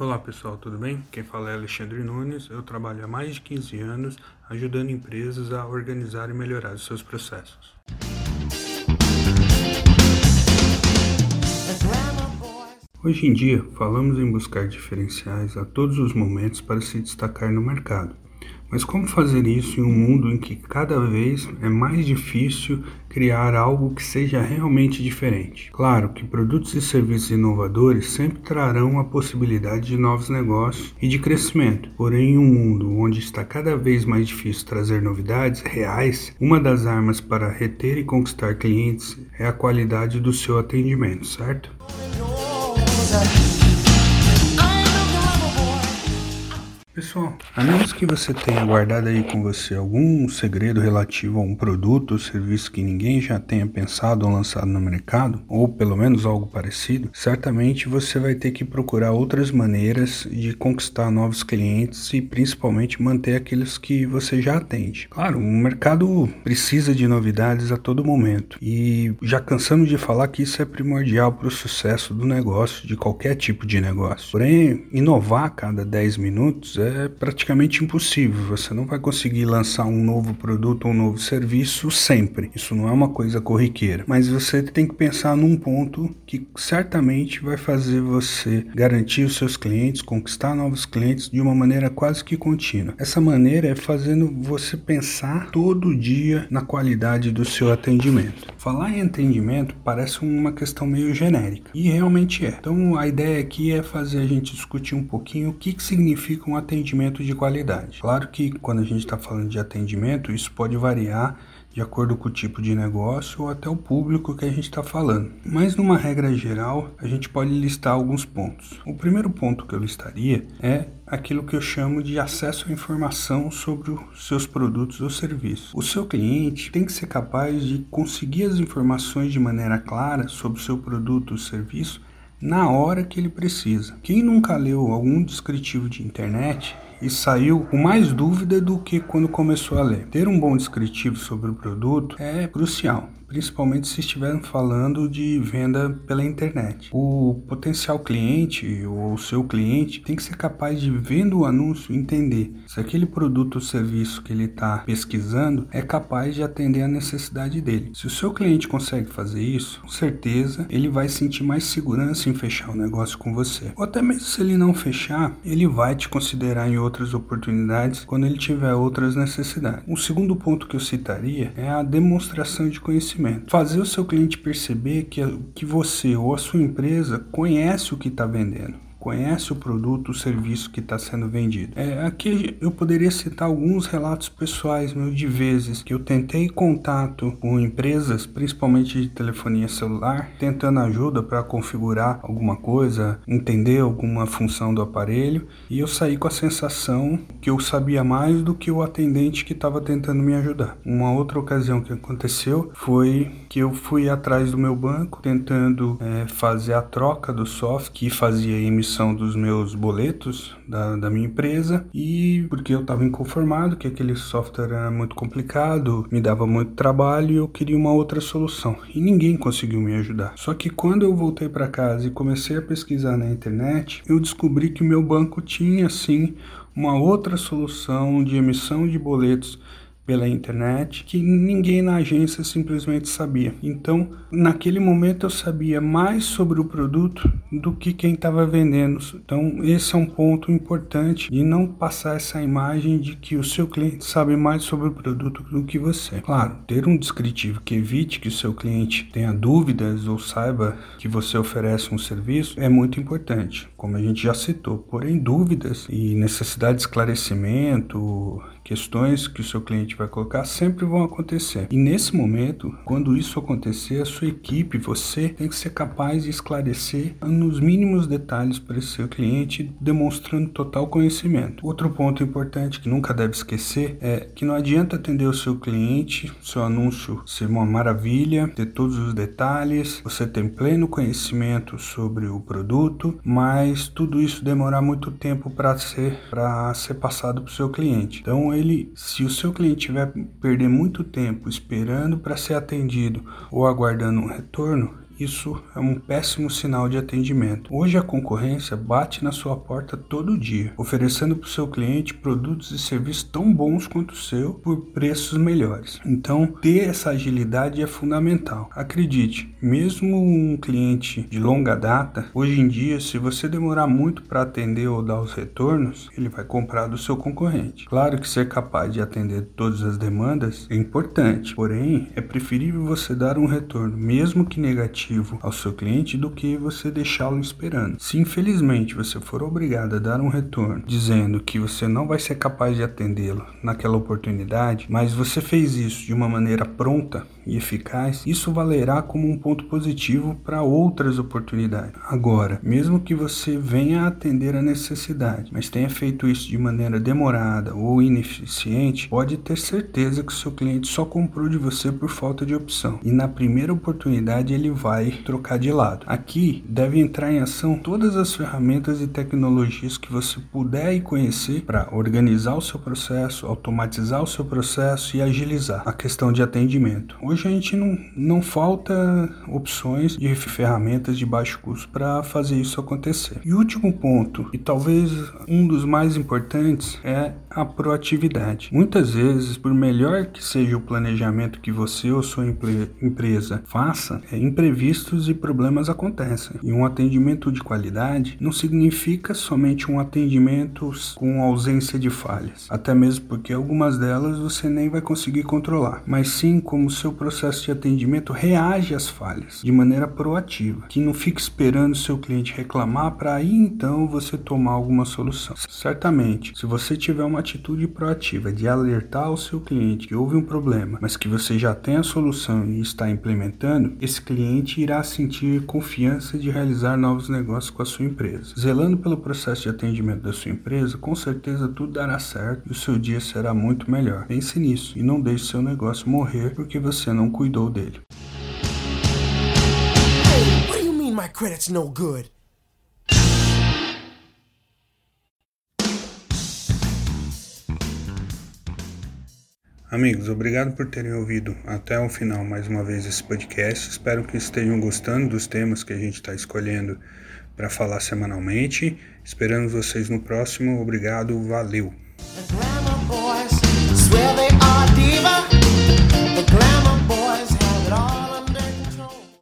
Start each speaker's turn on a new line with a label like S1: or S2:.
S1: Olá pessoal, tudo bem? Quem fala é Alexandre Nunes. Eu trabalho há mais de 15 anos ajudando empresas a organizar e melhorar os seus processos. Hoje em dia, falamos em buscar diferenciais a todos os momentos para se destacar no mercado. Mas como fazer isso em um mundo em que cada vez é mais difícil criar algo que seja realmente diferente? Claro que produtos e serviços inovadores sempre trarão a possibilidade de novos negócios e de crescimento. Porém, em um mundo onde está cada vez mais difícil trazer novidades reais, uma das armas para reter e conquistar clientes é a qualidade do seu atendimento, certo? Pessoal, a menos que você tenha guardado aí com você algum segredo relativo a um produto ou serviço que ninguém já tenha pensado ou lançado no mercado, ou pelo menos algo parecido, certamente você vai ter que procurar outras maneiras de conquistar novos clientes e principalmente manter aqueles que você já atende. Claro, o mercado precisa de novidades a todo momento e já cansamos de falar que isso é primordial para o sucesso do negócio, de qualquer tipo de negócio. Porém, inovar a cada 10 minutos é é praticamente impossível. Você não vai conseguir lançar um novo produto um novo serviço sempre. Isso não é uma coisa corriqueira. Mas você tem que pensar num ponto que certamente vai fazer você garantir os seus clientes, conquistar novos clientes de uma maneira quase que contínua. Essa maneira é fazendo você pensar todo dia na qualidade do seu atendimento. Falar em atendimento parece uma questão meio genérica e realmente é. Então a ideia aqui é fazer a gente discutir um pouquinho o que, que significa um atendimento de qualidade. Claro que quando a gente está falando de atendimento, isso pode variar de acordo com o tipo de negócio ou até o público que a gente está falando. Mas numa regra geral, a gente pode listar alguns pontos. O primeiro ponto que eu listaria é aquilo que eu chamo de acesso à informação sobre os seus produtos ou serviços. O seu cliente tem que ser capaz de conseguir as informações de maneira clara sobre o seu produto ou serviço na hora que ele precisa. Quem nunca leu algum descritivo de internet e saiu com mais dúvida do que quando começou a ler? Ter um bom descritivo sobre o produto é crucial principalmente se estiverem falando de venda pela internet. O potencial cliente ou seu cliente tem que ser capaz de, vendo o anúncio, entender se aquele produto ou serviço que ele está pesquisando é capaz de atender a necessidade dele. Se o seu cliente consegue fazer isso, com certeza ele vai sentir mais segurança em fechar o negócio com você. Ou até mesmo se ele não fechar, ele vai te considerar em outras oportunidades quando ele tiver outras necessidades. O segundo ponto que eu citaria é a demonstração de conhecimento conhecimento. Fazer o seu cliente perceber que, que você ou a sua empresa conhece o que está vendendo conhece o produto, o serviço que está sendo vendido. É, aqui eu poderia citar alguns relatos pessoais meus de vezes que eu tentei contato com empresas, principalmente de telefonia celular, tentando ajuda para configurar alguma coisa, entender alguma função do aparelho, e eu saí com a sensação que eu sabia mais do que o atendente que estava tentando me ajudar. Uma outra ocasião que aconteceu foi que eu fui atrás do meu banco tentando é, fazer a troca do software que fazia emissão emissão dos meus boletos da, da minha empresa e porque eu estava inconformado que aquele software era muito complicado, me dava muito trabalho e eu queria uma outra solução e ninguém conseguiu me ajudar. Só que quando eu voltei para casa e comecei a pesquisar na internet, eu descobri que o meu banco tinha sim uma outra solução de emissão de boletos pela internet que ninguém na agência simplesmente sabia. Então, naquele momento eu sabia mais sobre o produto do que quem estava vendendo. Então, esse é um ponto importante de não passar essa imagem de que o seu cliente sabe mais sobre o produto do que você. Claro, ter um descritivo que evite que o seu cliente tenha dúvidas ou saiba que você oferece um serviço é muito importante, como a gente já citou. Porém, dúvidas e necessidade de esclarecimento, questões que o seu cliente vai colocar sempre vão acontecer. E nesse momento, quando isso acontecer, a sua equipe, você tem que ser capaz de esclarecer nos mínimos detalhes para esse seu cliente, demonstrando total conhecimento. Outro ponto importante que nunca deve esquecer é que não adianta atender o seu cliente, seu anúncio ser uma maravilha, ter todos os detalhes, você tem pleno conhecimento sobre o produto, mas tudo isso demorar muito tempo para ser para ser passado para o seu cliente. Então ele, se o seu cliente tiver perder muito tempo esperando para ser atendido ou aguardando um retorno, isso é um péssimo sinal de atendimento. Hoje a concorrência bate na sua porta todo dia, oferecendo para o seu cliente produtos e serviços tão bons quanto o seu por preços melhores. Então, ter essa agilidade é fundamental. Acredite, mesmo um cliente de longa data, hoje em dia, se você demorar muito para atender ou dar os retornos, ele vai comprar do seu concorrente. Claro que ser capaz de atender todas as demandas é importante, porém é preferível você dar um retorno, mesmo que negativo, ao seu cliente do que você deixá-lo esperando. Se infelizmente você for obrigado a dar um retorno dizendo que você não vai ser capaz de atendê-lo naquela oportunidade, mas você fez isso de uma maneira pronta e eficaz, isso valerá como um ponto positivo para outras oportunidades. Agora, mesmo que você venha atender a necessidade, mas tenha feito isso de maneira demorada ou ineficiente, pode ter certeza que seu cliente só comprou de você por falta de opção e na primeira oportunidade ele vai trocar de lado. Aqui deve entrar em ação todas as ferramentas e tecnologias que você puder e conhecer para organizar o seu processo, automatizar o seu processo e agilizar a questão de atendimento. Hoje a gente não, não falta opções de ferramentas de baixo custo para fazer isso acontecer. E último ponto, e talvez um dos mais importantes, é a proatividade. Muitas vezes, por melhor que seja o planejamento que você ou sua empresa faça, é, imprevistos e problemas acontecem. E um atendimento de qualidade não significa somente um atendimento com ausência de falhas, até mesmo porque algumas delas você nem vai conseguir controlar, mas sim como seu processo de atendimento reage às falhas de maneira proativa, que não fique esperando o seu cliente reclamar para aí então você tomar alguma solução. Certamente, se você tiver uma atitude proativa de alertar ao seu cliente que houve um problema, mas que você já tem a solução e está implementando, esse cliente irá sentir confiança de realizar novos negócios com a sua empresa. Zelando pelo processo de atendimento da sua empresa, com certeza tudo dará certo e o seu dia será muito melhor. Pense nisso e não deixe seu negócio morrer porque você não cuidou dele. What do you mean my credit's no good? Amigos, obrigado por terem ouvido até o final mais uma vez esse podcast. Espero que estejam gostando dos temas que a gente está escolhendo para falar semanalmente. Esperando vocês no próximo. Obrigado, valeu.